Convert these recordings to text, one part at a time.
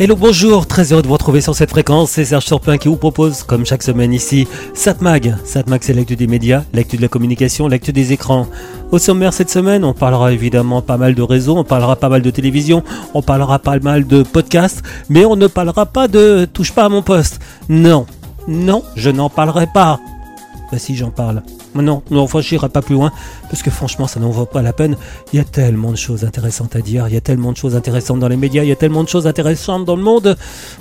Hello, bonjour, très heureux de vous retrouver sur cette fréquence. C'est Serge Surpin qui vous propose, comme chaque semaine ici, Satmag. Satmag, c'est l'actu des médias, l'actu de la communication, l'actu des écrans. Au sommaire cette semaine, on parlera évidemment pas mal de réseaux, on parlera pas mal de télévision, on parlera pas mal de podcasts, mais on ne parlera pas de touche pas à mon poste. Non, non, je n'en parlerai pas. Bah si, j'en parle. Non, non, enfin, j'irai pas plus loin, parce que franchement, ça n'en vaut pas la peine. Il y a tellement de choses intéressantes à dire, il y a tellement de choses intéressantes dans les médias, il y a tellement de choses intéressantes dans le monde,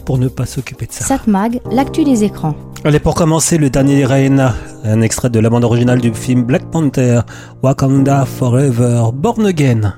pour ne pas s'occuper de ça. Satmag, l'actu des écrans. Allez, pour commencer, le dernier Reina, un extrait de la bande originale du film Black Panther, Wakanda Forever, Born Again.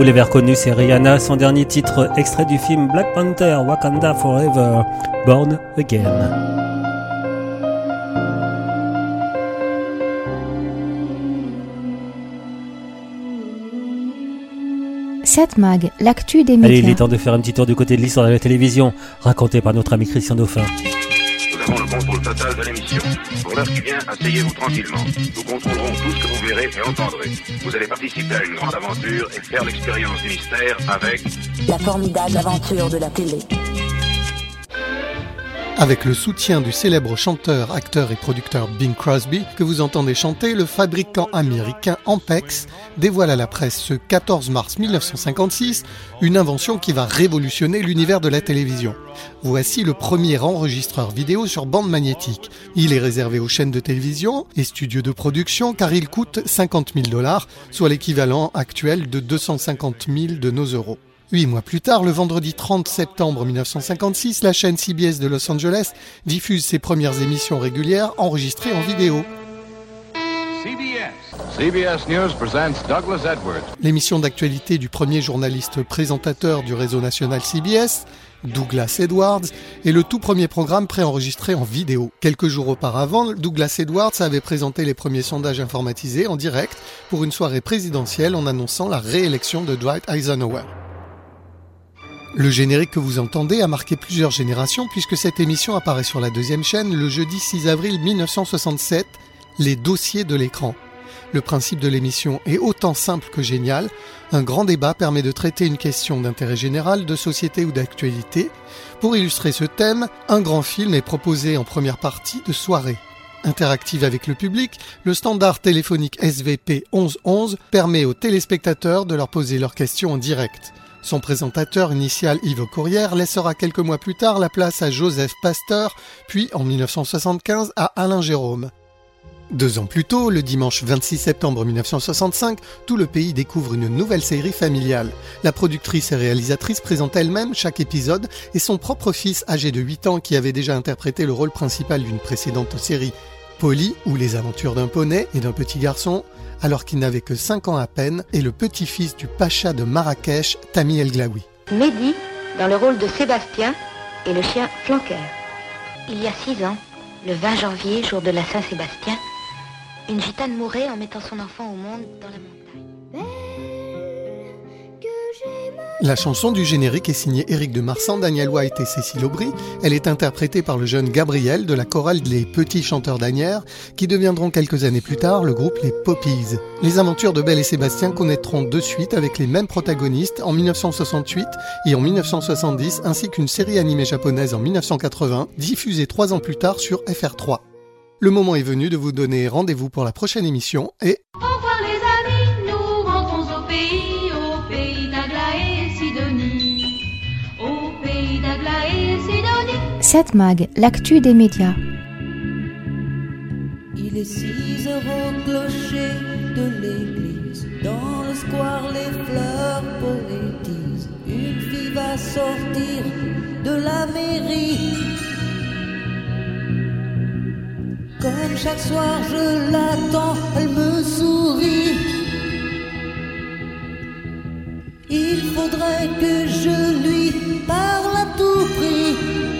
Vous l'avez reconnu, c'est Rihanna, son dernier titre, extrait du film Black Panther, Wakanda Forever, Born Again. Satmag, l'actu des Allez, il est médias. temps de faire un petit tour du côté de l'histoire de la télévision, raconté par notre ami Christian Dauphin. Nous avons le contrôle total de l'émission. Pour l'heure qui vient, asseyez-vous tranquillement. Nous contrôlerons tout ce que vous verrez et entendrez. Vous allez participer à une grande aventure et faire l'expérience du mystère avec La formidable aventure de la télé. Avec le soutien du célèbre chanteur, acteur et producteur Bing Crosby, que vous entendez chanter, le fabricant américain Ampex dévoile à la presse ce 14 mars 1956 une invention qui va révolutionner l'univers de la télévision. Voici le premier enregistreur vidéo sur bande magnétique. Il est réservé aux chaînes de télévision et studios de production car il coûte 50 000 dollars, soit l'équivalent actuel de 250 000 de nos euros. Huit mois plus tard, le vendredi 30 septembre 1956, la chaîne CBS de Los Angeles diffuse ses premières émissions régulières enregistrées en vidéo. CBS. News presents Douglas Edwards. L'émission d'actualité du premier journaliste présentateur du réseau national CBS, Douglas Edwards, est le tout premier programme préenregistré en vidéo. Quelques jours auparavant, Douglas Edwards avait présenté les premiers sondages informatisés en direct pour une soirée présidentielle en annonçant la réélection de Dwight Eisenhower. Le générique que vous entendez a marqué plusieurs générations puisque cette émission apparaît sur la deuxième chaîne le jeudi 6 avril 1967, Les dossiers de l'écran. Le principe de l'émission est autant simple que génial. Un grand débat permet de traiter une question d'intérêt général, de société ou d'actualité. Pour illustrer ce thème, un grand film est proposé en première partie de soirée. Interactive avec le public, le standard téléphonique SVP 1111 permet aux téléspectateurs de leur poser leurs questions en direct. Son présentateur initial Yves Courrière laissera quelques mois plus tard la place à Joseph Pasteur, puis en 1975 à Alain Jérôme. Deux ans plus tôt, le dimanche 26 septembre 1965, tout le pays découvre une nouvelle série familiale. La productrice et réalisatrice présente elle-même chaque épisode et son propre fils âgé de 8 ans qui avait déjà interprété le rôle principal d'une précédente série, Polly ou les aventures d'un poney et d'un petit garçon, alors qu'il n'avait que 5 ans à peine, est le petit-fils du pacha de Marrakech, Tami El Glaoui. Mehdi, dans le rôle de Sébastien, et le chien Flanqueur. Il y a six ans, le 20 janvier, jour de la Saint-Sébastien, une gitane mourait en mettant son enfant au monde dans la montagne. La chanson du générique est signée Éric de Marsan, Daniel White et Cécile Aubry. Elle est interprétée par le jeune Gabriel de la chorale Les Petits Chanteurs d'Anières, qui deviendront quelques années plus tard le groupe Les Poppies. Les aventures de Belle et Sébastien connaîtront de suite avec les mêmes protagonistes en 1968 et en 1970, ainsi qu'une série animée japonaise en 1980, diffusée trois ans plus tard sur FR3. Le moment est venu de vous donner rendez-vous pour la prochaine émission et 7 Mag, l'actu des médias. Il est six heures au clocher de l'église. Dans le square, les fleurs poétisent. Une fille va sortir de la mairie. Comme chaque soir, je l'attends, elle me sourit. Il faudrait que je lui parle à tout prix.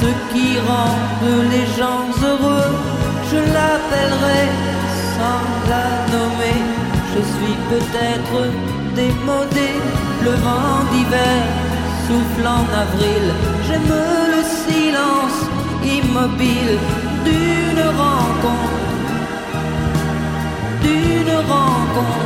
Ce qui rendent les gens heureux. Je l'appellerai sans la nommer. Je suis peut-être démodé, le vent d'hiver souffle en avril. J'aime le silence immobile d'une rencontre. D'une rencontre.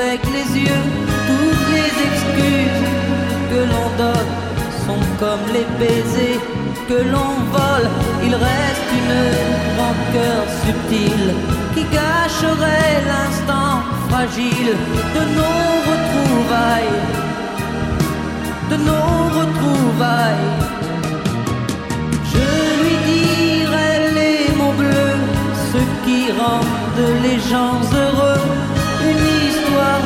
avec les yeux. Toutes les excuses que l'on donne comme les baisers que l'on vole. Il reste une rancœur subtile qui gâcherait l'instant fragile de nos retrouvailles, de nos retrouvailles. Je lui dirai les mots bleus, ce qui rendent les gens heureux.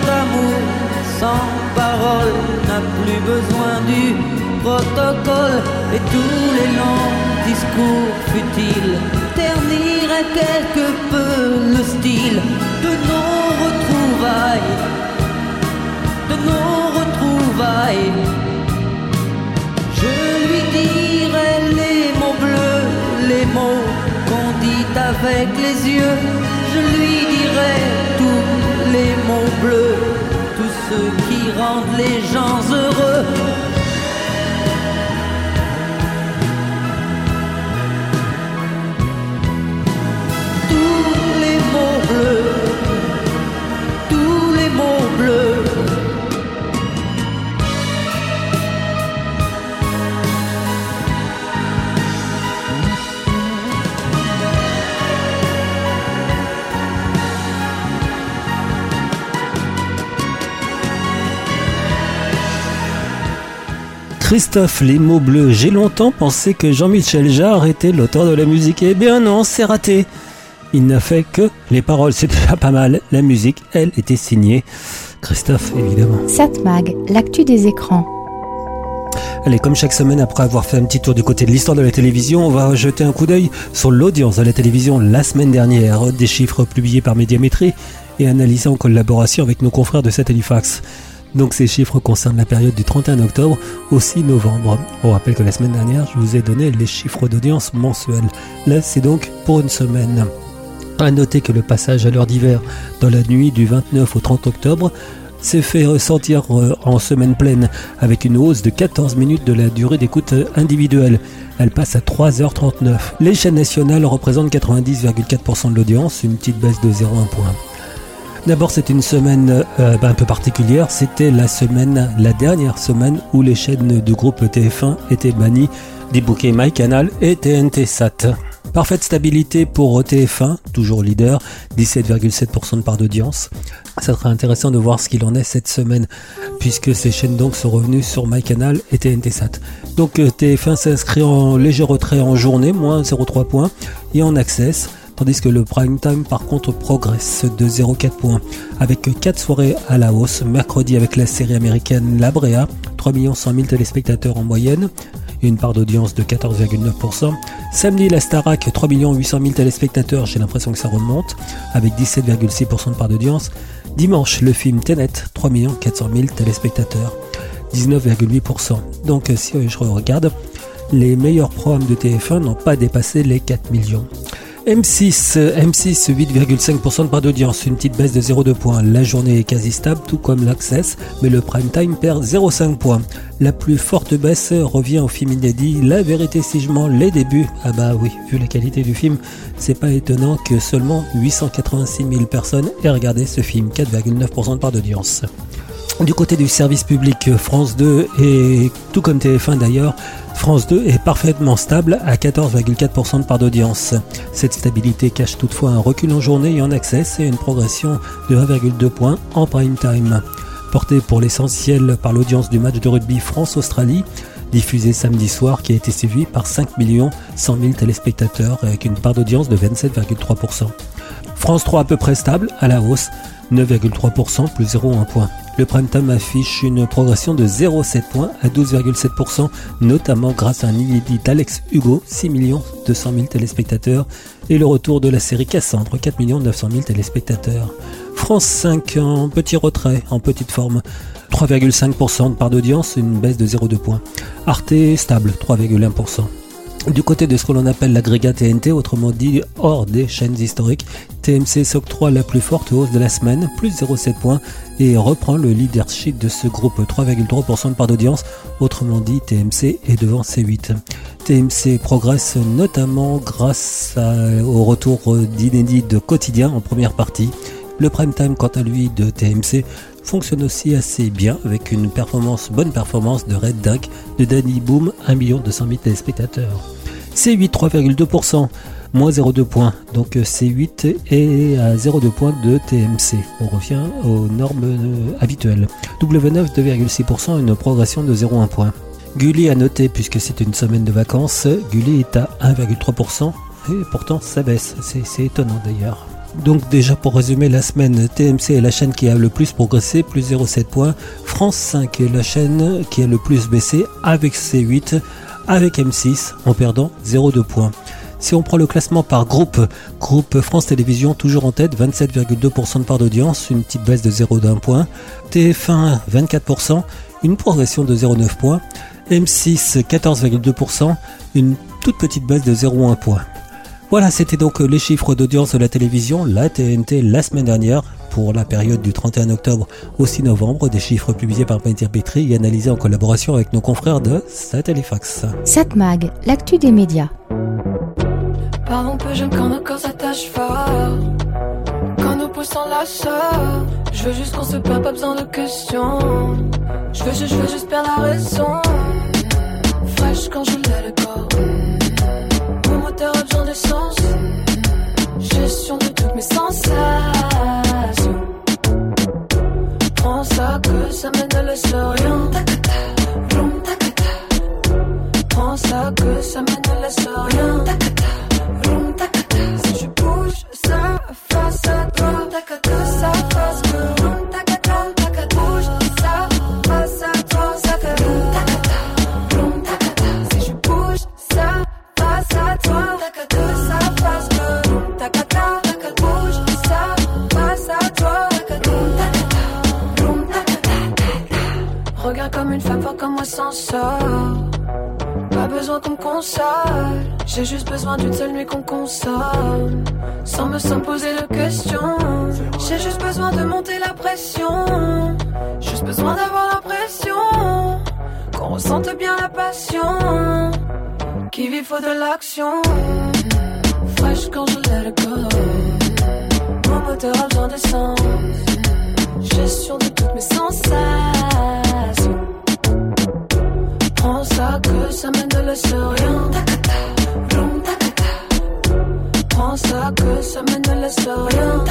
D'amour sans parole n'a plus besoin du protocole et tous les longs discours futiles terniraient quelque peu le style de nos retrouvailles, de nos retrouvailles. Je lui dirai les mots bleus, les mots qu'on dit avec les yeux. Je lui dirai les mots bleus, tous ceux qui rendent les gens Christophe, les mots bleus. J'ai longtemps pensé que Jean-Michel Jarre était l'auteur de la musique. Eh bien non, c'est raté. Il n'a fait que les paroles, c'est déjà pas mal. La musique, elle, était signée. Christophe, évidemment. Satmag, l'actu des écrans. Allez, comme chaque semaine, après avoir fait un petit tour du côté de l'histoire de la télévision, on va jeter un coup d'œil sur l'audience de la télévision la semaine dernière. Des chiffres publiés par Médiamétrie et analysés en collaboration avec nos confrères de Satellifax. Donc ces chiffres concernent la période du 31 octobre au 6 novembre. On rappelle que la semaine dernière, je vous ai donné les chiffres d'audience mensuels. Là, c'est donc pour une semaine. À noter que le passage à l'heure d'hiver dans la nuit du 29 au 30 octobre s'est fait ressentir euh, en semaine pleine avec une hausse de 14 minutes de la durée d'écoute individuelle. Elle passe à 3h39. Les chaînes nationales représentent 90,4% de l'audience, une petite baisse de 0,1 point. D'abord, c'est une semaine euh, bah, un peu particulière. C'était la semaine, la dernière semaine où les chaînes du groupe TF1 étaient bannies des bouquets MyCanal et TNT Sat. Parfaite stabilité pour TF1, toujours leader, 17,7% de part d'audience. Ça serait intéressant de voir ce qu'il en est cette semaine, puisque ces chaînes donc sont revenues sur MyCanal et TNT Sat. Donc euh, TF1 s'inscrit en léger retrait en journée, moins 0,3 points, et en access tandis que le prime time par contre progresse de 0,4 points avec 4 soirées à la hausse. Mercredi avec la série américaine La Brea, 3 100 000 téléspectateurs en moyenne une part d'audience de 14,9%. Samedi la Starac, 3 800 000 téléspectateurs, j'ai l'impression que ça remonte avec 17,6% de part d'audience. Dimanche le film Tenet, 3 400 000 téléspectateurs, 19,8%. Donc si je regarde, les meilleurs programmes de TF1 n'ont pas dépassé les 4 millions. M6, M6 8,5% de part d'audience, une petite baisse de 0,2 points. La journée est quasi stable, tout comme l'Access, mais le prime time perd 0,5 points. La plus forte baisse revient au film inédit La vérité si je mens, les débuts. Ah bah oui, vu la qualité du film, c'est pas étonnant que seulement 886 000 personnes aient regardé ce film, 4,9% de part d'audience. Du côté du service public, France 2 et tout comme TF1 d'ailleurs, France 2 est parfaitement stable à 14,4% de part d'audience. Cette stabilité cache toutefois un recul en journée et en access et une progression de 1,2 points en prime time. Porté pour l'essentiel par l'audience du match de rugby France-Australie, diffusé samedi soir qui a été suivi par 5 100 000 téléspectateurs avec une part d'audience de 27,3%. France 3 à peu près stable, à la hausse, 9,3% plus 0,1 point. Le prime affiche une progression de 0,7 points à 12,7%, notamment grâce à un inédit d'Alex Hugo, 6 200 000 téléspectateurs, et le retour de la série Cassandre, 4 900 000 téléspectateurs. France 5 en petit retrait, en petite forme, 3,5% de part d'audience, une baisse de 0,2 points. Arte stable, 3,1%. Du côté de ce que l'on appelle l'agrégat TNT, autrement dit hors des chaînes historiques, TMC s'octroie la plus forte hausse de la semaine, plus 0,7 points, et reprend le leadership de ce groupe, 3,3% de part d'audience, autrement dit TMC est devant C8. TMC progresse notamment grâce au retour d'inédits de quotidien en première partie, Le prime time, quant à lui, de TMC fonctionne aussi assez bien avec une performance, bonne performance de Red Duck de Danny Boom, 1 200 000 téléspectateurs. C8 3,2%, moins 0,2 points. Donc C8 est à 0,2 points de TMC. On revient aux normes euh, habituelles. W9 2,6%, une progression de 0,1 point. Gulli a noté, puisque c'est une semaine de vacances, Gulli est à 1,3%, et pourtant ça baisse, c'est étonnant d'ailleurs. Donc déjà pour résumer la semaine, TMC est la chaîne qui a le plus progressé, plus 0,7 points. France 5 est la chaîne qui a le plus baissé avec C8, avec M6 en perdant 0,2 points. Si on prend le classement par groupe, groupe France Télévisions toujours en tête, 27,2% de part d'audience, une petite baisse de 0,1 point. TF1 24%, une progression de 0,9 points. M6 14,2%, une toute petite baisse de 0,1 point. Voilà, c'était donc les chiffres d'audience de la télévision, la TNT, la semaine dernière, pour la période du 31 octobre au 6 novembre, des chiffres publiés par Peter Petri et analysés en collaboration avec nos confrères de Satellifax. Satmag, l'actu des médias. Parlons peu jeune quand nos corps s'attachent fort. Quand nos pouces s'enlacent. Je veux juste qu'on se perd, pas besoin de questions. Je veux juste, je veux juste perdre la raison. Fraîche quand je l'ai le corps. Mon moteur a besoin d'essence. Gestion de toutes mes sensations. Ça que ça mène ne laisse rien. Takata, vroom, takata. Prends ça que ça mène ne laisse J'ai juste besoin d'une seule nuit qu'on console. Sans me sans poser de questions. J'ai juste besoin de monter la pression. Juste besoin d'avoir l'impression qu'on ressente bien la passion. Qui vit faut de l'action. Fraîche quand je l'ai le corps. Mon moteur a besoin d'essence. Gestion de toutes mes sensations. Prends ça que ça mène ne laisse rien. Prends ça que ça mène ne laisse rien.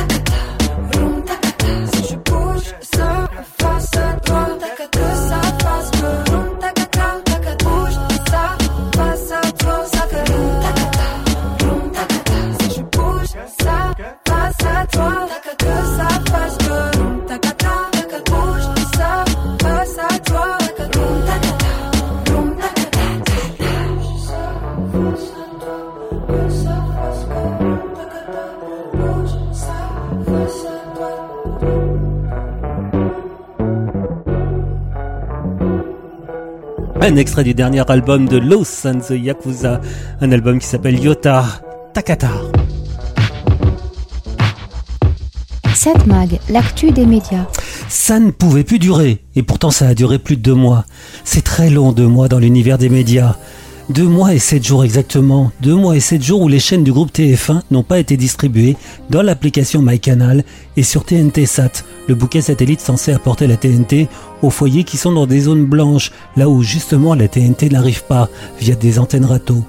Un extrait du dernier album de Los and the Yakuza, un album qui s'appelle Yota Takata. Satmag, l'actu des médias. Ça ne pouvait plus durer, et pourtant ça a duré plus de deux mois. C'est très long deux mois dans l'univers des médias. Deux mois et sept jours exactement. Deux mois et sept jours où les chaînes du groupe TF1 n'ont pas été distribuées dans l'application MyCanal et sur TNT Sat, le bouquet satellite censé apporter la TNT aux foyers qui sont dans des zones blanches, là où justement la TNT n'arrive pas, via des antennes râteaux.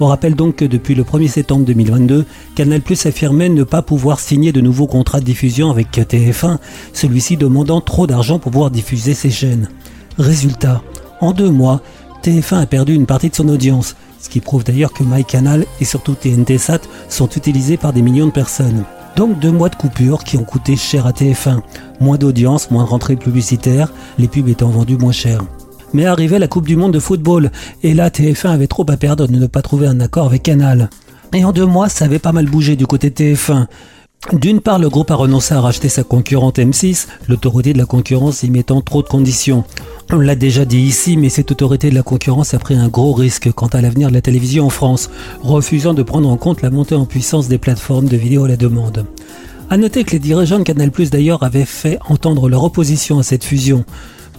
On rappelle donc que depuis le 1er septembre 2022, Canal Plus affirmait ne pas pouvoir signer de nouveaux contrats de diffusion avec TF1, celui-ci demandant trop d'argent pour pouvoir diffuser ses chaînes. Résultat, en deux mois, TF1 a perdu une partie de son audience, ce qui prouve d'ailleurs que MyCanal et surtout TNT Sat sont utilisés par des millions de personnes. Donc deux mois de coupure qui ont coûté cher à TF1. Moins d'audience, moins de rentrées publicitaires, les pubs étant vendues moins cher. Mais arrivait la Coupe du Monde de football, et là TF1 avait trop à perdre de ne pas trouver un accord avec Canal. Et en deux mois, ça avait pas mal bougé du côté de TF1. D'une part, le groupe a renoncé à racheter sa concurrente M6, l'autorité de la concurrence y mettant trop de conditions. On l'a déjà dit ici, mais cette autorité de la concurrence a pris un gros risque quant à l'avenir de la télévision en France, refusant de prendre en compte la montée en puissance des plateformes de vidéo à la demande. A noter que les dirigeants de Canal d'ailleurs avaient fait entendre leur opposition à cette fusion.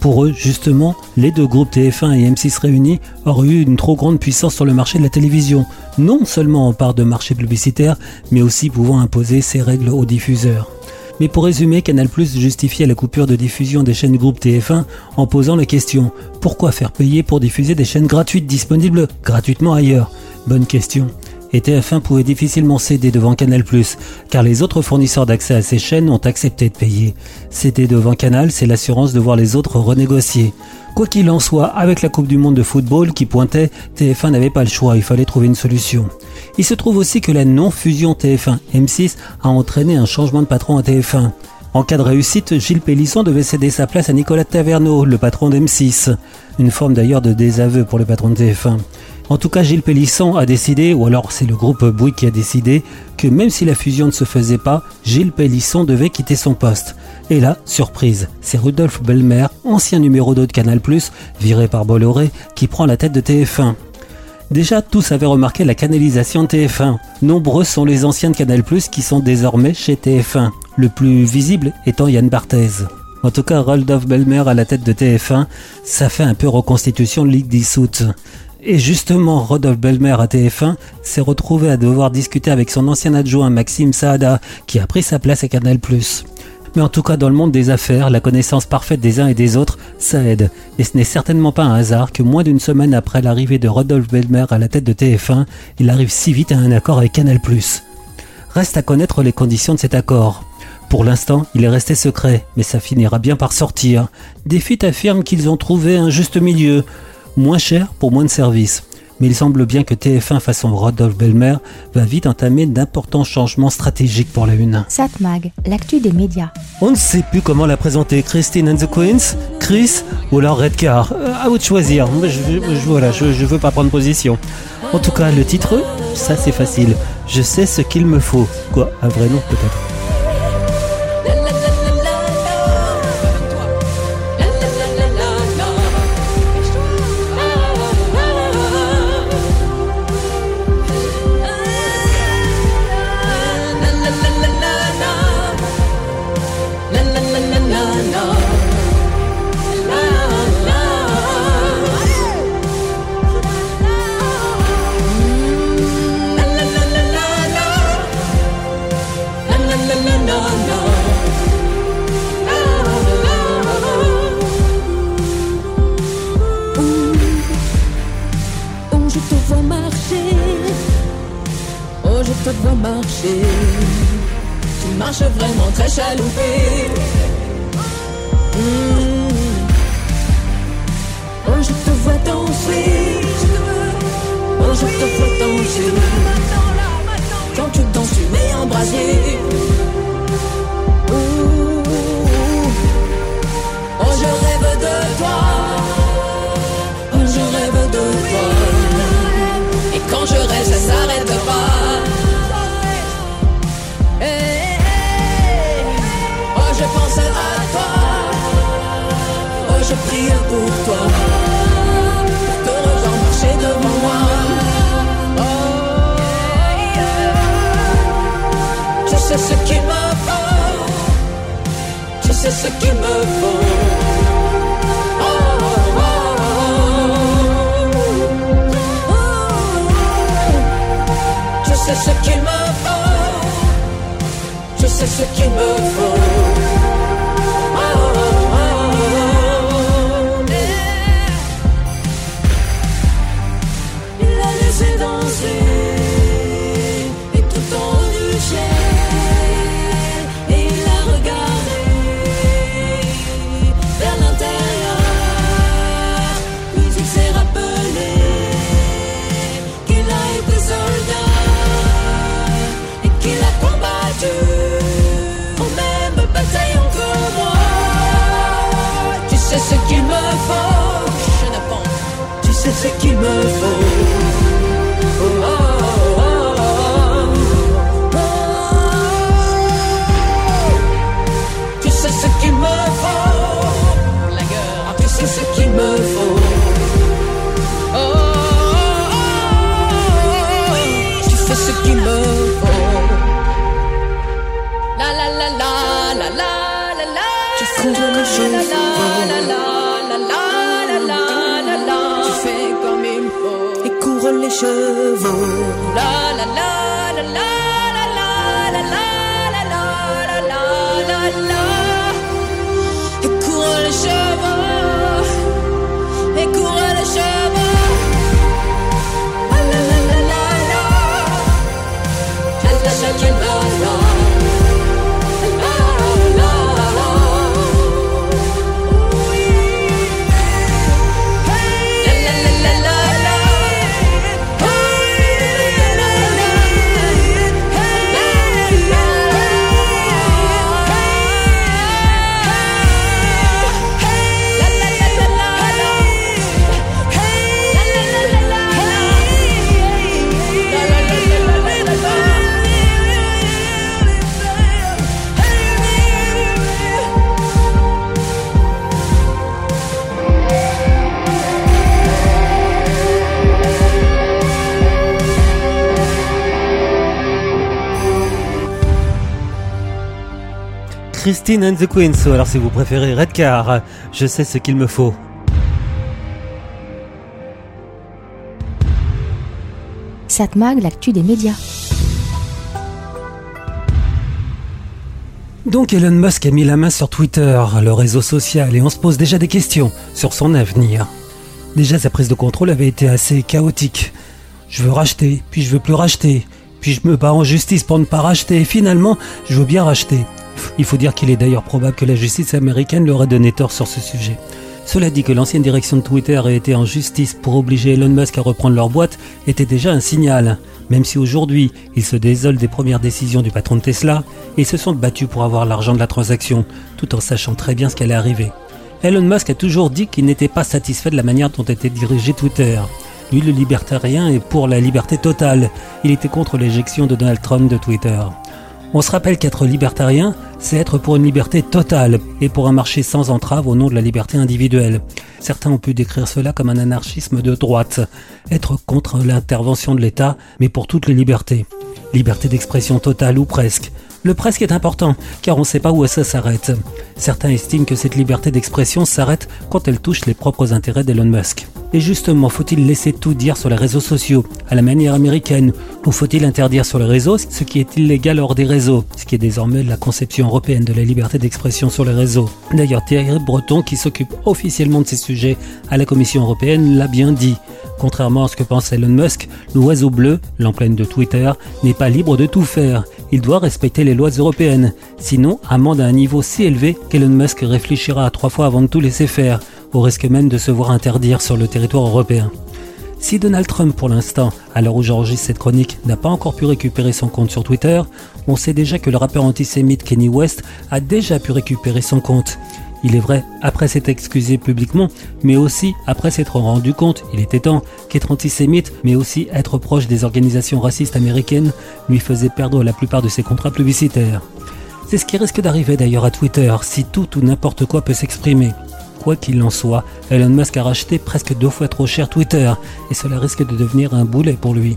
Pour eux, justement, les deux groupes TF1 et M6 réunis auraient eu une trop grande puissance sur le marché de la télévision, non seulement en part de marché publicitaire, mais aussi pouvant imposer ses règles aux diffuseurs. Mais pour résumer, Canal Plus justifiait la coupure de diffusion des chaînes groupe TF1 en posant la question pourquoi faire payer pour diffuser des chaînes gratuites disponibles gratuitement ailleurs? Bonne question. Et TF1 pouvait difficilement céder devant Canal+, car les autres fournisseurs d'accès à ces chaînes ont accepté de payer. Céder devant Canal, c'est l'assurance de voir les autres renégocier. Quoi qu'il en soit, avec la Coupe du Monde de football qui pointait, TF1 n'avait pas le choix, il fallait trouver une solution. Il se trouve aussi que la non-fusion TF1-M6 a entraîné un changement de patron à TF1. En cas de réussite, Gilles Pélisson devait céder sa place à Nicolas Taverneau, le patron d'M6. Une forme d'ailleurs de désaveu pour le patron de TF1. En tout cas, Gilles Pélisson a décidé, ou alors c'est le groupe Bouygues qui a décidé, que même si la fusion ne se faisait pas, Gilles Pélisson devait quitter son poste. Et là, surprise, c'est Rudolf Belmer, ancien numéro 2 de Canal+, viré par Bolloré, qui prend la tête de TF1. Déjà, tous avaient remarqué la canalisation de TF1. Nombreux sont les anciens de Canal+, qui sont désormais chez TF1. Le plus visible étant Yann Barthez. En tout cas, Rudolf Belmer à la tête de TF1, ça fait un peu reconstitution de Ligue dissoute. Et justement, Rodolphe Belmer à TF1 s'est retrouvé à devoir discuter avec son ancien adjoint Maxime Saada, qui a pris sa place à Canal+. Mais en tout cas, dans le monde des affaires, la connaissance parfaite des uns et des autres, ça aide. Et ce n'est certainement pas un hasard que moins d'une semaine après l'arrivée de Rodolphe Belmer à la tête de TF1, il arrive si vite à un accord avec Canal+. Reste à connaître les conditions de cet accord. Pour l'instant, il est resté secret, mais ça finira bien par sortir. Des fuites affirment qu'ils ont trouvé un juste milieu, moins cher pour moins de services. Mais il semble bien que TF1 façon Rodolphe Belmer va vite entamer d'importants changements stratégiques pour la Une. Satmag, l'actu des médias. On ne sait plus comment la présenter, Christine and the Queens, Chris ou alors Redcar. Euh, à vous de choisir. Je, je- je- voilà, je, je veux pas prendre position. En tout cas, le titre, ça c'est facile. Je sais ce qu'il me faut. Quoi, un vrai nom peut-être? Qu'il me faut. Je sais ce qu'il me faut. Christine and the Queens, ou alors si vous préférez Redcar, je sais ce qu'il me faut. Satmag, l'actu des médias. Donc Elon Musk a mis la main sur Twitter, le réseau social, et on se pose déjà des questions sur son avenir. Déjà sa prise de contrôle avait été assez chaotique. Je veux racheter, puis je veux plus racheter, puis je me bats en justice pour ne pas racheter, et finalement je veux bien racheter. Il faut dire qu'il est d'ailleurs probable que la justice américaine leur ait donné tort sur ce sujet. Cela dit que l'ancienne direction de Twitter ait été en justice pour obliger Elon Musk à reprendre leur boîte était déjà un signal. Même si aujourd'hui ils se désolent des premières décisions du patron de Tesla, ils se sont battus pour avoir l'argent de la transaction, tout en sachant très bien ce qu'allait arriver. Elon Musk a toujours dit qu'il n'était pas satisfait de la manière dont était dirigé Twitter. Lui, le libertarien, est pour la liberté totale. Il était contre l'éjection de Donald Trump de Twitter. On se rappelle qu'être libertarien, c'est être pour une liberté totale et pour un marché sans entrave au nom de la liberté individuelle. Certains ont pu décrire cela comme un anarchisme de droite, être contre l'intervention de l'État, mais pour toutes les libertés. Liberté d'expression totale ou presque. Le presque est important, car on ne sait pas où ça s'arrête. Certains estiment que cette liberté d'expression s'arrête quand elle touche les propres intérêts d'Elon Musk. Et justement, faut-il laisser tout dire sur les réseaux sociaux, à la manière américaine, ou faut-il interdire sur les réseaux ce qui est illégal hors des réseaux, ce qui est désormais la conception européenne de la liberté d'expression sur les réseaux? D'ailleurs, Thierry Breton, qui s'occupe officiellement de ces sujets à la Commission européenne, l'a bien dit. Contrairement à ce que pense Elon Musk, l'oiseau bleu, l'emplène de Twitter, n'est pas libre de tout faire. Il doit respecter les lois européennes. Sinon, amende à un niveau si élevé qu'Elon Musk réfléchira à trois fois avant de tout laisser faire, au risque même de se voir interdire sur le territoire européen. Si Donald Trump, pour l'instant, à l'heure où j'enregistre cette chronique, n'a pas encore pu récupérer son compte sur Twitter, on sait déjà que le rappeur antisémite Kenny West a déjà pu récupérer son compte. Il est vrai, après s'être excusé publiquement, mais aussi après s'être rendu compte, il était temps, qu'être antisémite, mais aussi être proche des organisations racistes américaines, lui faisait perdre la plupart de ses contrats publicitaires. C'est ce qui risque d'arriver d'ailleurs à Twitter, si tout ou n'importe quoi peut s'exprimer. Quoi qu'il en soit, Elon Musk a racheté presque deux fois trop cher Twitter, et cela risque de devenir un boulet pour lui.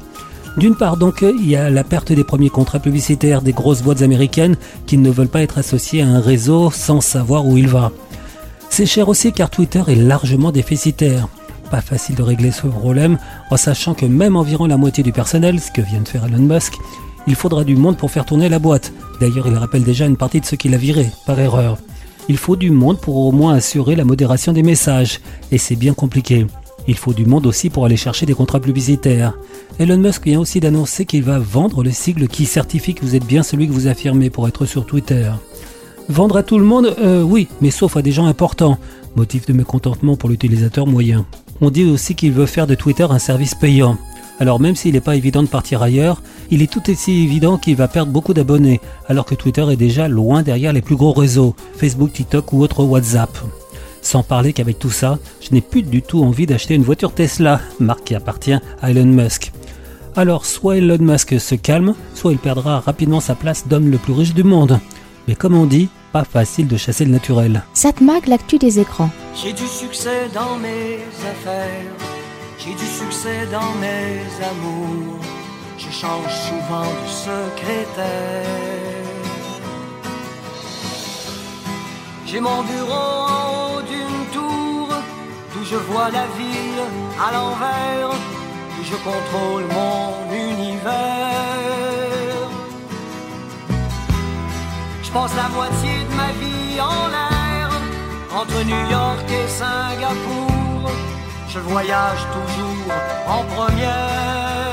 D'une part donc, il y a la perte des premiers contrats publicitaires des grosses boîtes américaines qui ne veulent pas être associées à un réseau sans savoir où il va. C'est cher aussi car Twitter est largement déficitaire. Pas facile de régler ce problème en sachant que même environ la moitié du personnel, ce que vient de faire Elon Musk, il faudra du monde pour faire tourner la boîte. D'ailleurs, il rappelle déjà une partie de ceux qu'il a virés, par erreur. Il faut du monde pour au moins assurer la modération des messages, et c'est bien compliqué. Il faut du monde aussi pour aller chercher des contrats publicitaires. Elon Musk vient aussi d'annoncer qu'il va vendre le sigle qui certifie que vous êtes bien celui que vous affirmez pour être sur Twitter. Vendre à tout le monde euh, Oui, mais sauf à des gens importants. Motif de mécontentement pour l'utilisateur moyen. On dit aussi qu'il veut faire de Twitter un service payant. Alors même s'il n'est pas évident de partir ailleurs, il est tout aussi évident qu'il va perdre beaucoup d'abonnés, alors que Twitter est déjà loin derrière les plus gros réseaux, Facebook, TikTok ou autre WhatsApp. Sans parler qu'avec tout ça, je n'ai plus du tout envie d'acheter une voiture Tesla, marque qui appartient à Elon Musk. Alors soit Elon Musk se calme, soit il perdra rapidement sa place d'homme le plus riche du monde. Mais comme on dit, pas facile de chasser le naturel. Satmag, l'actu des écrans. J'ai du succès dans mes affaires, j'ai du succès dans mes amours. Je change souvent de secrétaire. J'ai mon bureau en je vois la ville à l'envers, je contrôle mon univers. Je passe la moitié de ma vie en l'air, entre New York et Singapour. Je voyage toujours en première.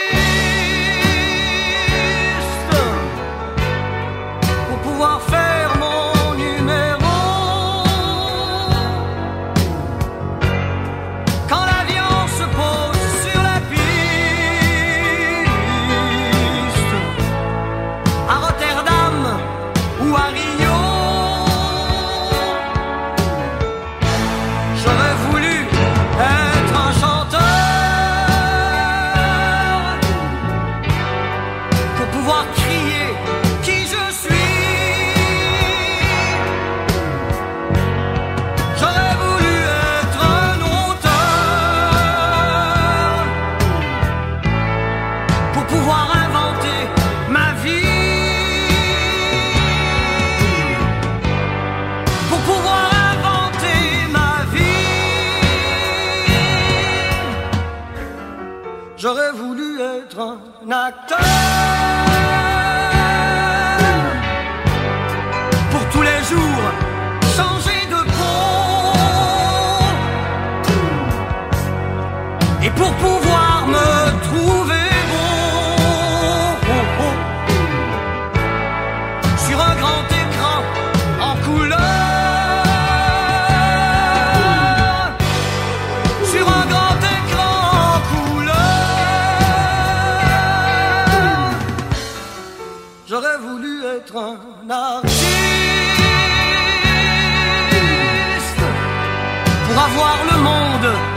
avoir le monde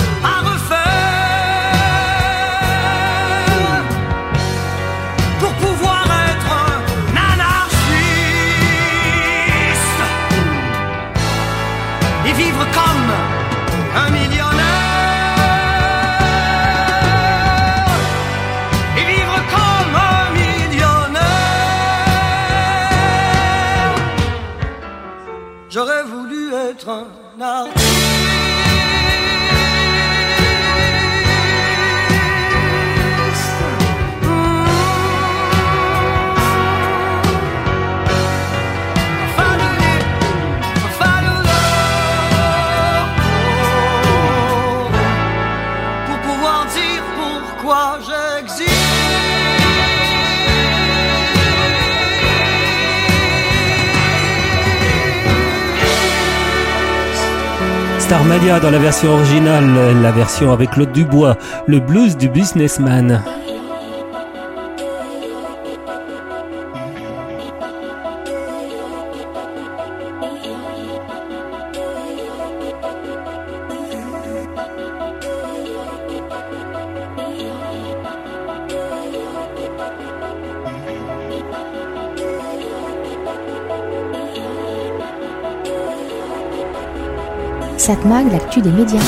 j'existe. Starmania dans la version originale, la version avec Claude Dubois, le blues du businessman. Satmag, l'actu des médias.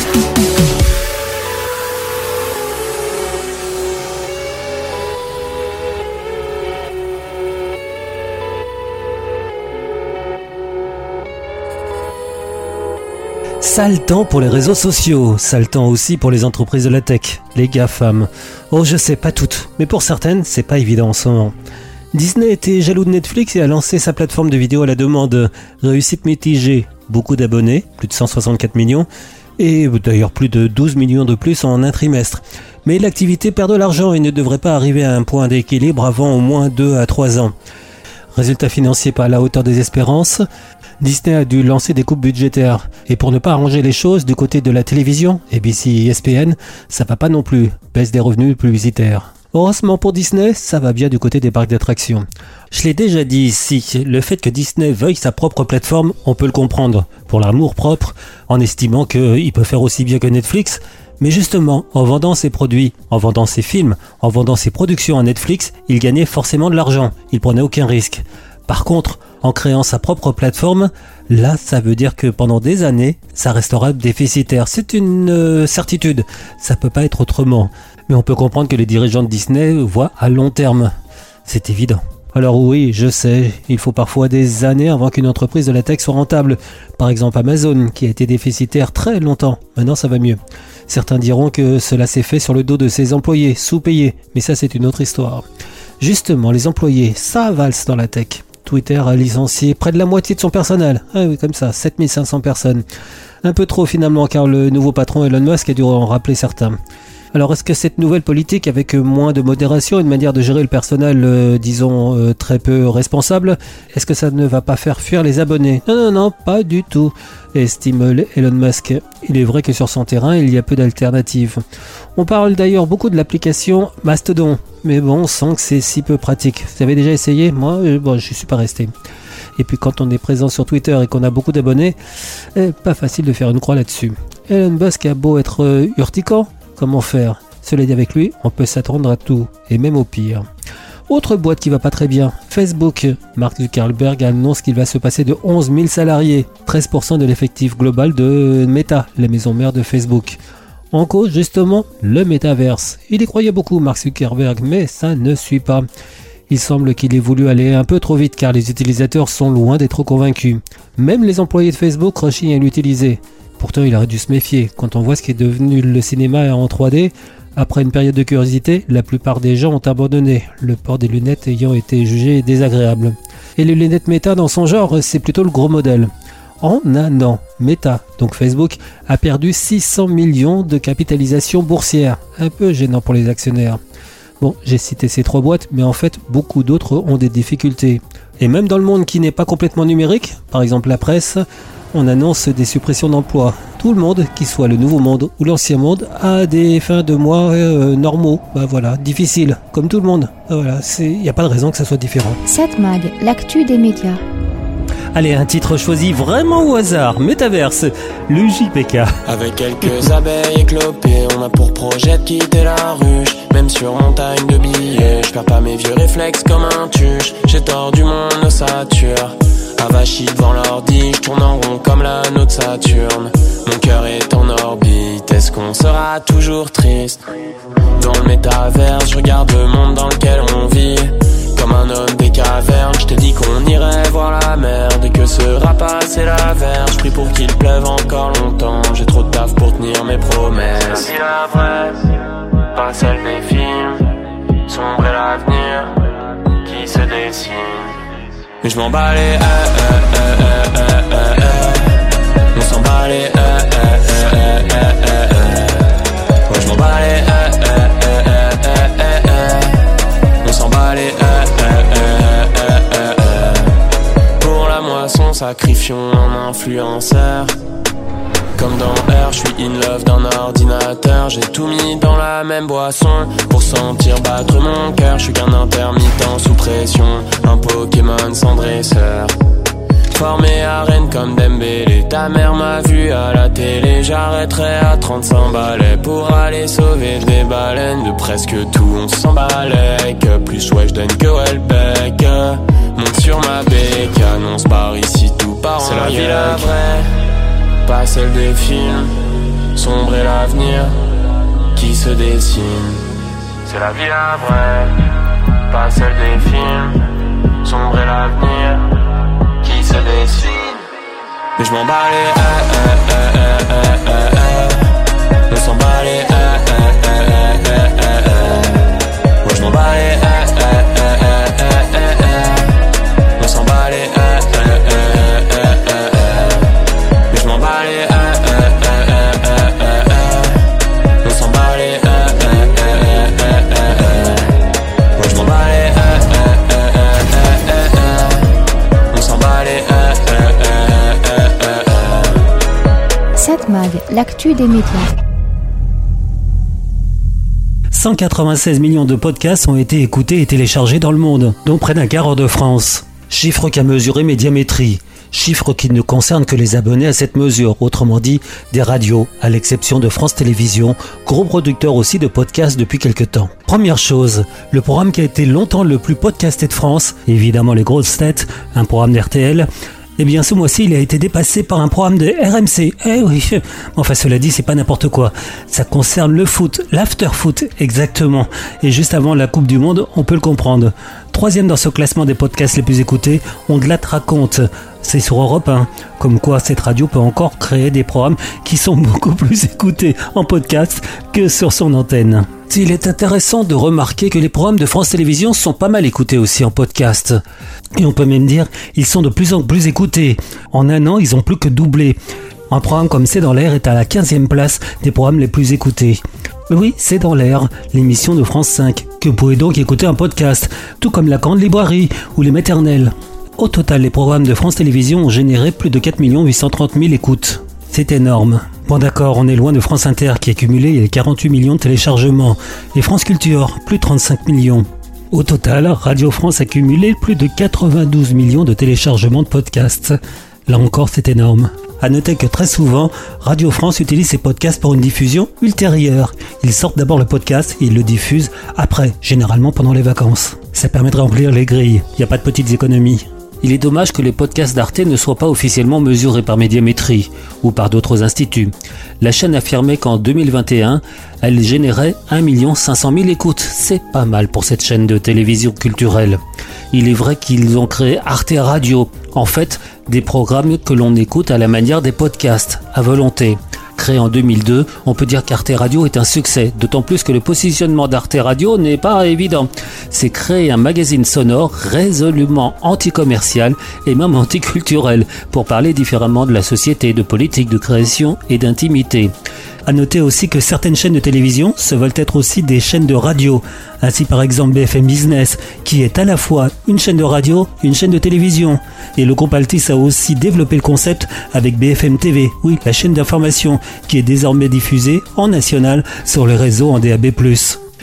Sale temps pour les réseaux sociaux, sale temps aussi pour les entreprises de la tech, les GAFAM. Oh, je sais pas toutes, mais pour certaines, c'est pas évident en ce moment. Disney était jaloux de Netflix et a lancé sa plateforme de vidéo à la demande. Réussite mitigée, beaucoup d'abonnés, plus de 164 millions, et d'ailleurs plus de 12 millions de plus en un trimestre. Mais l'activité perd de l'argent et ne devrait pas arriver à un point d'équilibre avant au moins 2 à 3 ans. Résultat financier pas à la hauteur des espérances, Disney a dû lancer des coupes budgétaires. Et pour ne pas arranger les choses du côté de la télévision, ABC ESPN, ça va pas non plus, baisse des revenus publicitaires. Heureusement pour Disney, ça va bien du côté des parcs d'attractions. Je l'ai déjà dit ici, le fait que Disney veuille sa propre plateforme, on peut le comprendre, pour l'amour propre, en estimant qu'il peut faire aussi bien que Netflix, mais justement, en vendant ses produits, en vendant ses films, en vendant ses productions à Netflix, il gagnait forcément de l'argent, il prenait aucun risque. Par contre, en créant sa propre plateforme, là, ça veut dire que pendant des années, ça restera déficitaire. C'est une euh, certitude, ça peut pas être autrement. Mais on peut comprendre que les dirigeants de Disney voient à long terme. C'est évident. Alors oui, je sais, il faut parfois des années avant qu'une entreprise de la tech soit rentable. Par exemple Amazon, qui a été déficitaire très longtemps. Maintenant, ça va mieux. Certains diront que cela s'est fait sur le dos de ses employés, sous-payés, mais ça c'est une autre histoire. Justement, les employés, ça valse dans la tech. Twitter a licencié près de la moitié de son personnel. Ah oui, comme ça, 7500 personnes. Un peu trop finalement, car le nouveau patron Elon Musk a dû en rappeler certains. Alors est-ce que cette nouvelle politique avec moins de modération, une manière de gérer le personnel, euh, disons, euh, très peu responsable, est-ce que ça ne va pas faire fuir les abonnés? Non, non, non, pas du tout, estime Elon Musk. Il est vrai que sur son terrain, il y a peu d'alternatives. On parle d'ailleurs beaucoup de l'application Mastodon, mais bon, on sent que c'est si peu pratique. Vous avez déjà essayé? Moi, euh, bon, je suis pas resté. Et puis quand on est présent sur Twitter et qu'on a beaucoup d'abonnés, eh, pas facile de faire une croix là-dessus. Elon Musk a beau être euh, urticant, comment faire? Cela dit avec lui, on peut s'attendre à tout, et même au pire. Autre boîte qui va pas très bien, Facebook. Mark Zuckerberg annonce qu'il va se passer de 11 000 salariés, 13% de l'effectif global de Meta, la maison mère de Facebook. En cause justement le métaverse. Il y croyait beaucoup Mark Zuckerberg, mais ça ne suit pas. Il semble qu'il ait voulu aller un peu trop vite car les utilisateurs sont loin d'être convaincus. Même les employés de Facebook rechignent à l'utiliser. Pourtant, il aurait dû se méfier. Quand on voit ce qui est devenu le cinéma en 3D, après une période de curiosité, la plupart des gens ont abandonné, le port des lunettes ayant été jugé désagréable. Et les lunettes Meta dans son genre, c'est plutôt le gros modèle. En un an, Meta, donc Facebook, a perdu 600 millions de capitalisation boursière. Un peu gênant pour les actionnaires. Bon, j'ai cité ces trois boîtes, mais en fait, beaucoup d'autres ont des difficultés. Et même dans le monde qui n'est pas complètement numérique, par exemple la presse, on annonce des suppressions d'emplois. Tout le monde, qu'il soit le nouveau monde ou l'ancien monde, a des fins de mois euh, normaux. Bah voilà, difficiles, comme tout le monde. Bah voilà, il n'y a pas de raison que ça soit différent. 7 Mag, l'actu des médias. Allez, un titre choisi vraiment au hasard, Métaverse, le JPK. Avec quelques abeilles éclopées, on a pour projet de quitter la ruche. Même sur montagne de billets, je perds pas mes vieux réflexes comme un tuche. J'ai tordu mon ossature. Avachi devant l'ordi, je tourne en rond comme l'anneau de Saturne. Mon cœur est en orbite, est-ce qu'on sera toujours triste? Dans le métaverse, je regarde le monde dans lequel on vit. Comme un homme des cavernes, je te dis qu'on irait sera passé la verge, je prie pour qu'il pleuve encore longtemps. J'ai trop de taf pour tenir mes promesses. C'est la vraie, pas celle des films Sombre est l'avenir qui se dessine. Mais je m'en bats les euh, euh, euh, euh. On s'en bat les sacrifions un influenceur. Comme dans R, je suis in love d'un ordinateur. J'ai tout mis dans la même boisson pour sentir battre mon cœur. Je suis qu'un intermittent sous pression, un Pokémon sans dresseur. Formé à Rennes comme Dembélé Ta mère m'a vu à la télé J'arrêterai à 35 balais Pour aller sauver des baleines De presque tout on s'emballait Que plus ouais je donne que Welbeck Monte sur ma béque Annonce par ici tout part C'est la vie la vraie Pas celle des films Sombre est l'avenir Qui se dessine C'est la vie la vraie, pas celle des films Sombre est l'avenir qui se dessine Mais je m'en bats les euh, euh, euh, euh, euh, euh, euh. On s'en bat les euh, euh, euh, euh, euh, euh, euh. Moi je m'en bats les L'actu des médias. 196 millions de podcasts ont été écoutés et téléchargés dans le monde, dont près d'un quart hors de France. Chiffre qu'a mesuré Médiamétrie. Chiffre qui ne concerne que les abonnés à cette mesure, autrement dit des radios, à l'exception de France Télévisions, gros producteur aussi de podcasts depuis quelque temps. Première chose, le programme qui a été longtemps le plus podcasté de France, évidemment les grosses têtes, un programme d'RTL, eh bien, ce mois-ci, il a été dépassé par un programme de RMC. Eh oui. Enfin, cela dit, c'est pas n'importe quoi. Ça concerne le foot, l'after-foot, exactement. Et juste avant la Coupe du Monde, on peut le comprendre. Troisième dans ce classement des podcasts les plus écoutés, on de la te raconte. C'est sur Europe 1. Comme quoi, cette radio peut encore créer des programmes qui sont beaucoup plus écoutés en podcast que sur son antenne. Il est intéressant de remarquer que les programmes de France Télévisions sont pas mal écoutés aussi en podcast. Et on peut même dire, ils sont de plus en plus écoutés. En un an, ils ont plus que doublé. Un programme comme C'est dans l'air est à la 15e place des programmes les plus écoutés. Oui, C'est dans l'air, l'émission de France 5, que vous pouvez donc écouter en podcast, tout comme La Grande Librairie ou Les Maternelles. Au total, les programmes de France Télévisions ont généré plus de 4 830 000 écoutes. C'est énorme. Bon d'accord, on est loin de France Inter qui a cumulé les 48 millions de téléchargements. Et France Culture, plus de 35 millions. Au total, Radio France a cumulé plus de 92 millions de téléchargements de podcasts. Là encore, c'est énorme. À noter que très souvent, Radio France utilise ses podcasts pour une diffusion ultérieure. Ils sortent d'abord le podcast et ils le diffusent après, généralement pendant les vacances. Ça permet de remplir les grilles. Il n'y a pas de petites économies. Il est dommage que les podcasts d'Arte ne soient pas officiellement mesurés par Médiamétrie ou par d'autres instituts. La chaîne affirmait qu'en 2021, elle générait 1 500 000 écoutes. C'est pas mal pour cette chaîne de télévision culturelle. Il est vrai qu'ils ont créé Arte Radio. En fait, des programmes que l'on écoute à la manière des podcasts, à volonté. Créé en 2002, on peut dire qu'Arte Radio est un succès, d'autant plus que le positionnement d'Arte Radio n'est pas évident. C'est créer un magazine sonore résolument anticommercial et même anticulturel, pour parler différemment de la société, de politique, de création et d'intimité. À noter aussi que certaines chaînes de télévision se veulent être aussi des chaînes de radio. Ainsi par exemple BFM Business, qui est à la fois une chaîne de radio une chaîne de télévision. Et le groupe Altis a aussi développé le concept avec BFM TV, oui, la chaîne d'information, qui est désormais diffusée en national sur les réseaux en DAB+.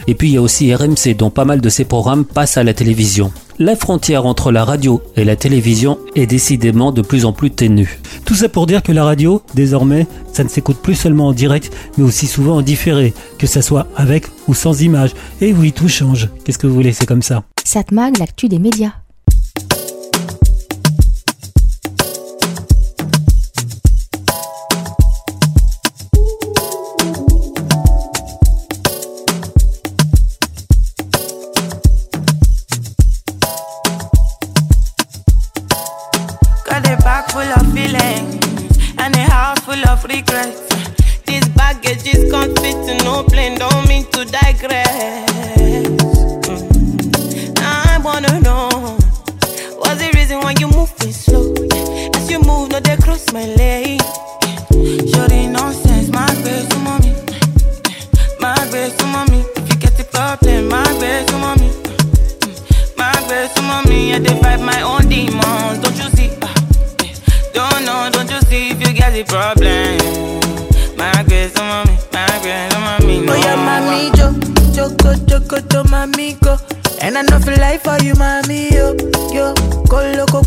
Et puis il y a aussi RMC dont pas mal de ses programmes passent à la télévision. La frontière entre la radio et la télévision est décidément de plus en plus ténue. Tout ça pour dire que la radio, désormais, ça ne s'écoute plus seulement en direct, mais aussi souvent en différé, que ça soit avec ou sans image. Et oui, tout change. Qu'est-ce que vous voulez, c'est comme ça? Satmag, l'actu des médias. Best to mommy. If you get the problem, my best to mommy. My best mommy, I fight my own demons. Don't you see? Ah, don't know, don't you see if you get the problem? My best mommy, my best mommy. No. Oh yeah, mami, jo, joko, joko, to mami, go. And I know feel life for you, mami, yo, yo. Go loco,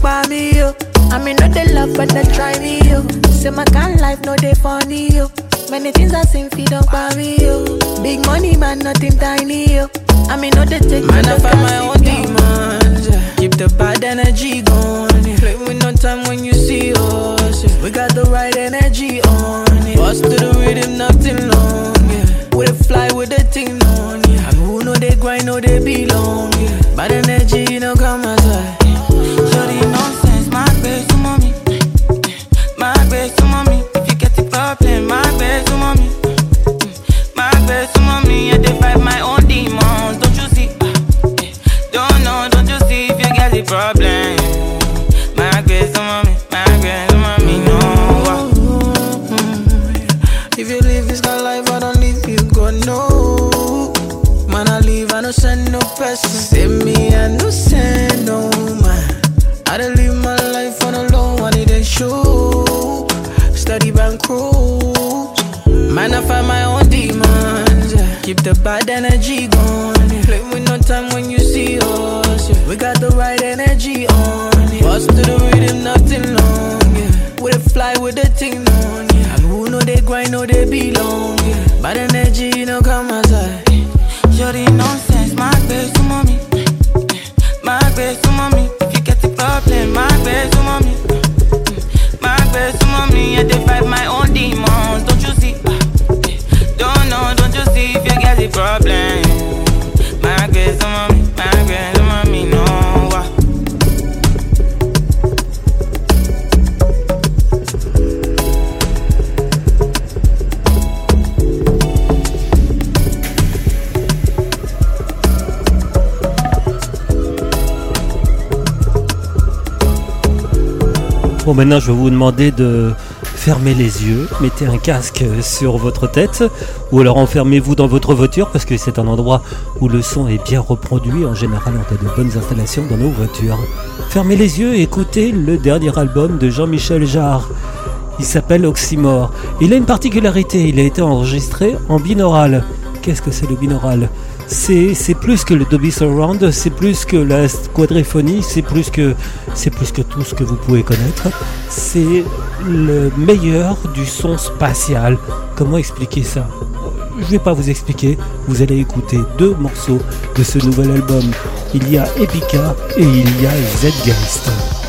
yo. I mean, not they love, but they try me, yo. Say my kind life, no they funny, yo. Many things I seen, feed up me, yo. Big money, man, nothing tiny, yo. I mean, no they take Man, I find my own demons. yeah. Keep the bad energy going. yeah. Play with no time when you see us. yeah. We got the right energy on. Bust to the rhythm, nothing long. Yeah. We fly with the thing on. And who know they grind, know they belong. Bad energy, you know, come. Shorty Cruise. I find my own demons. yeah. Keep the bad energy going. Yeah. Play with no time when you see us. Yeah. We got the right energy on. Yeah. Bust to the rhythm, nothing long. Yeah. We dey fly with the thing on. Yeah. And who know they grind, know they belong. Yeah. Bad energy, no come aside. Jolly nonsense, my to mommy. Maintenant, je vais vous demander de fermer les yeux, mettez un casque sur votre tête, ou alors enfermez-vous dans votre voiture, parce que c'est un endroit où le son est bien reproduit. En général, on a de bonnes installations dans nos voitures. Fermez les yeux et écoutez le dernier album de Jean-Michel Jarre. Il s'appelle Oxymore. Il a une particularité, il a été enregistré en binaural. Qu'est-ce que c'est le binaural? C'est, plus que le Dolby Surround, c'est plus que la quadriphonie, c'est plus que c'est plus que tout ce que vous pouvez connaître. C'est le meilleur du son spatial. Comment expliquer ça? Je vais pas vous expliquer. Vous allez écouter deux morceaux de ce nouvel album. Il y a Epica et il y a Zedgeist.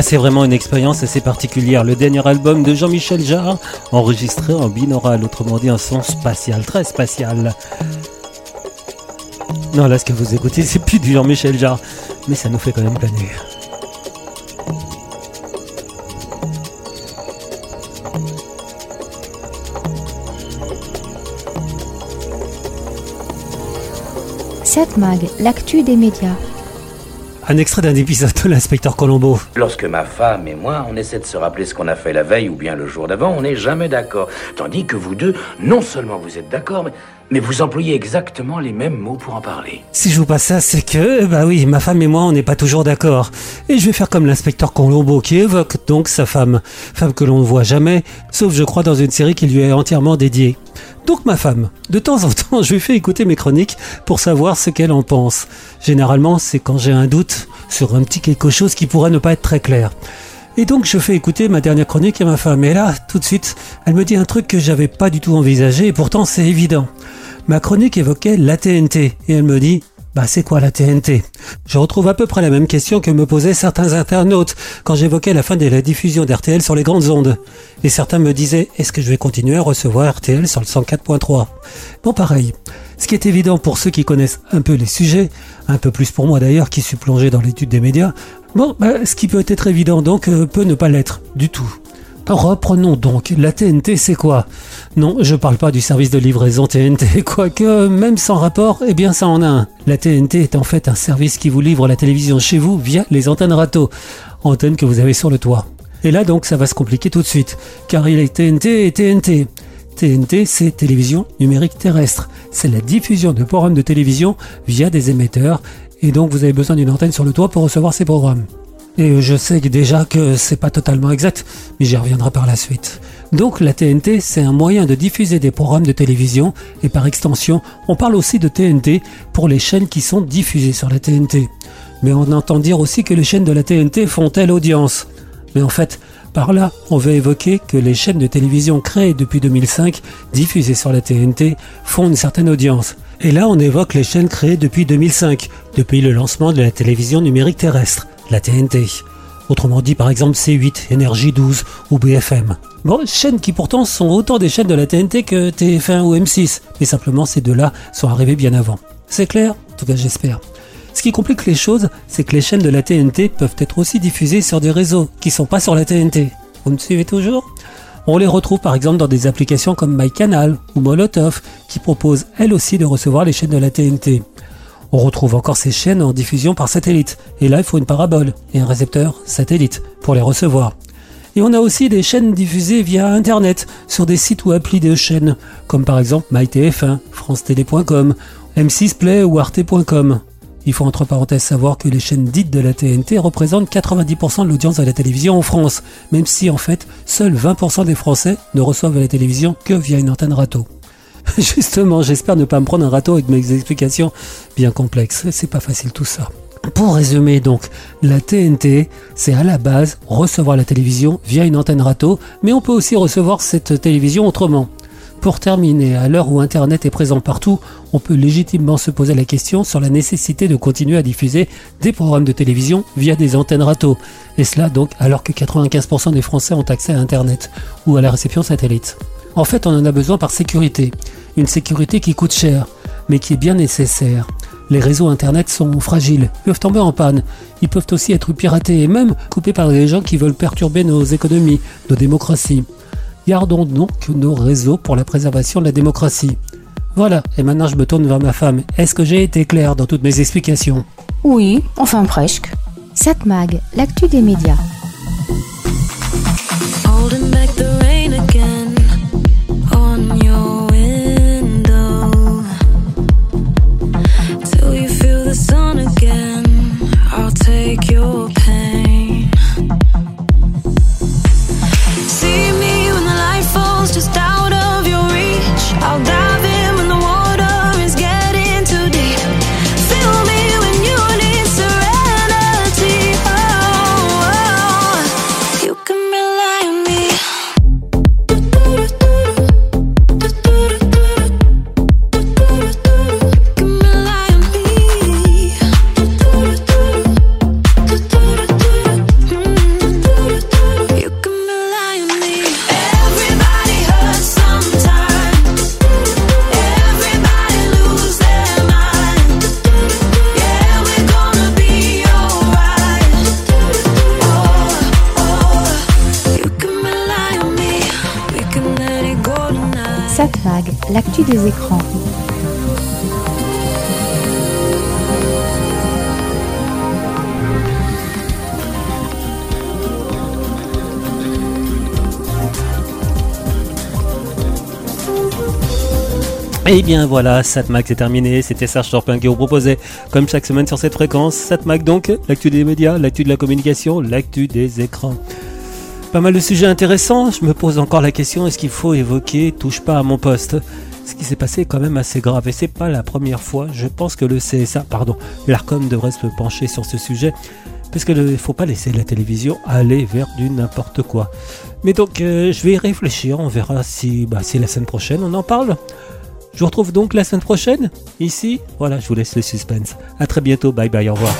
Ah, c'est vraiment une expérience assez particulière. Le dernier album de Jean-Michel Jarre, enregistré en binaural, autrement dit un son spatial, très spatial. Non, là, ce que vous écoutez, c'est plus du Jean-Michel Jarre, mais ça nous fait quand même planer. Cette mag, l'actu des médias. Un extrait d'un épisode de l'inspecteur Colombo. Lorsque ma femme et moi, on essaie de se rappeler ce qu'on a fait la veille ou bien le jour d'avant, on n'est jamais d'accord. Tandis que vous deux, non seulement vous êtes d'accord, mais, mais vous employez exactement les mêmes mots pour en parler. Si je vous passe ça, c'est que, bah oui, ma femme et moi, on n'est pas toujours d'accord. Et je vais faire comme l'inspecteur Colombo qui évoque donc sa femme. Femme que l'on ne voit jamais, sauf je crois dans une série qui lui est entièrement dédiée. Donc ma femme, de temps en temps, je lui fais écouter mes chroniques pour savoir ce qu'elle en pense. Généralement, c'est quand j'ai un doute sur un petit quelque chose qui pourrait ne pas être très clair. Et donc je fais écouter ma dernière chronique à ma femme. Et là, tout de suite, elle me dit un truc que j'avais pas du tout envisagé et pourtant c'est évident. Ma chronique évoquait la TNT et elle me dit bah c'est quoi la TNT Je retrouve à peu près la même question que me posaient certains internautes quand j'évoquais la fin de la diffusion d'RTL sur les grandes ondes. Et certains me disaient est-ce que je vais continuer à recevoir RTL sur le 104.3 Bon pareil. Ce qui est évident pour ceux qui connaissent un peu les sujets, un peu plus pour moi d'ailleurs qui suis plongé dans l'étude des médias, bon, bah, ce qui peut être évident donc euh, peut ne pas l'être du tout. Reprenons donc, la TNT c'est quoi? Non, je parle pas du service de livraison TNT, quoique même sans rapport, eh bien ça en a un. La TNT est en fait un service qui vous livre la télévision chez vous via les antennes râteaux, antennes que vous avez sur le toit. Et là donc ça va se compliquer tout de suite, car il est TNT et TNT. TNT, c'est télévision numérique terrestre. C'est la diffusion de programmes de télévision via des émetteurs, et donc vous avez besoin d'une antenne sur le toit pour recevoir ces programmes. Et je sais déjà que c'est pas totalement exact, mais j'y reviendrai par la suite. Donc la TNT, c'est un moyen de diffuser des programmes de télévision, et par extension, on parle aussi de TNT pour les chaînes qui sont diffusées sur la TNT. Mais on entend dire aussi que les chaînes de la TNT font telle audience. Mais en fait, par là, on veut évoquer que les chaînes de télévision créées depuis 2005, diffusées sur la TNT, font une certaine audience. Et là, on évoque les chaînes créées depuis 2005, depuis le lancement de la télévision numérique terrestre, la TNT. Autrement dit, par exemple, C8, Énergie 12 ou BFM. Bon, chaînes qui pourtant sont autant des chaînes de la TNT que TF1 ou M6, mais simplement ces deux-là sont arrivés bien avant. C'est clair? En tout cas, j'espère. Ce qui complique les choses, c'est que les chaînes de la TNT peuvent être aussi diffusées sur des réseaux qui sont pas sur la TNT. Vous me suivez toujours? On les retrouve par exemple dans des applications comme MyCanal ou Molotov qui proposent elles aussi de recevoir les chaînes de la TNT. On retrouve encore ces chaînes en diffusion par satellite, et là il faut une parabole et un récepteur satellite pour les recevoir. Et on a aussi des chaînes diffusées via Internet sur des sites ou applis de chaînes, comme par exemple MyTF1, FranceTélé.com, M6 Play ou Arte.com. Il faut entre parenthèses savoir que les chaînes dites de la TNT représentent 90% de l'audience de la télévision en France, même si en fait seuls 20% des Français ne reçoivent la télévision que via une antenne râteau. Justement, j'espère ne pas me prendre un râteau avec mes explications bien complexes. C'est pas facile tout ça. Pour résumer donc, la TNT, c'est à la base recevoir la télévision via une antenne râteau, mais on peut aussi recevoir cette télévision autrement. Pour terminer, à l'heure où Internet est présent partout, on peut légitimement se poser la question sur la nécessité de continuer à diffuser des programmes de télévision via des antennes râteaux. Et cela donc alors que 95% des Français ont accès à Internet ou à la réception satellite. En fait, on en a besoin par sécurité. Une sécurité qui coûte cher, mais qui est bien nécessaire. Les réseaux Internet sont fragiles, peuvent tomber en panne. Ils peuvent aussi être piratés et même coupés par des gens qui veulent perturber nos économies, nos démocraties. Gardons donc nos réseaux pour la préservation de la démocratie. Voilà, et maintenant je me tourne vers ma femme. Est-ce que j'ai été clair dans toutes mes explications? Oui, enfin presque. Satmag, l'actu des médias. Et bien voilà, Satmac c'est terminé, c'était Serge Torpin qui vous proposait, comme chaque semaine sur cette fréquence, Satmac donc, l'actu des médias, l'actu de la communication, l'actu des écrans. Pas mal de sujets intéressants, je me pose encore la question, est-ce qu'il faut évoquer Touche pas à mon poste? Ce qui s'est passé est quand même assez grave et c'est pas la première fois, je pense que le CSA, pardon, l'ARCOM devrait se pencher sur ce sujet, parce qu'il ne faut pas laisser la télévision aller vers du n'importe quoi. Mais donc euh, je vais y réfléchir, on verra si, bah, si la semaine prochaine on en parle. Je vous retrouve donc la semaine prochaine, ici. Voilà, je vous laisse le suspense. À très bientôt, bye bye, au revoir.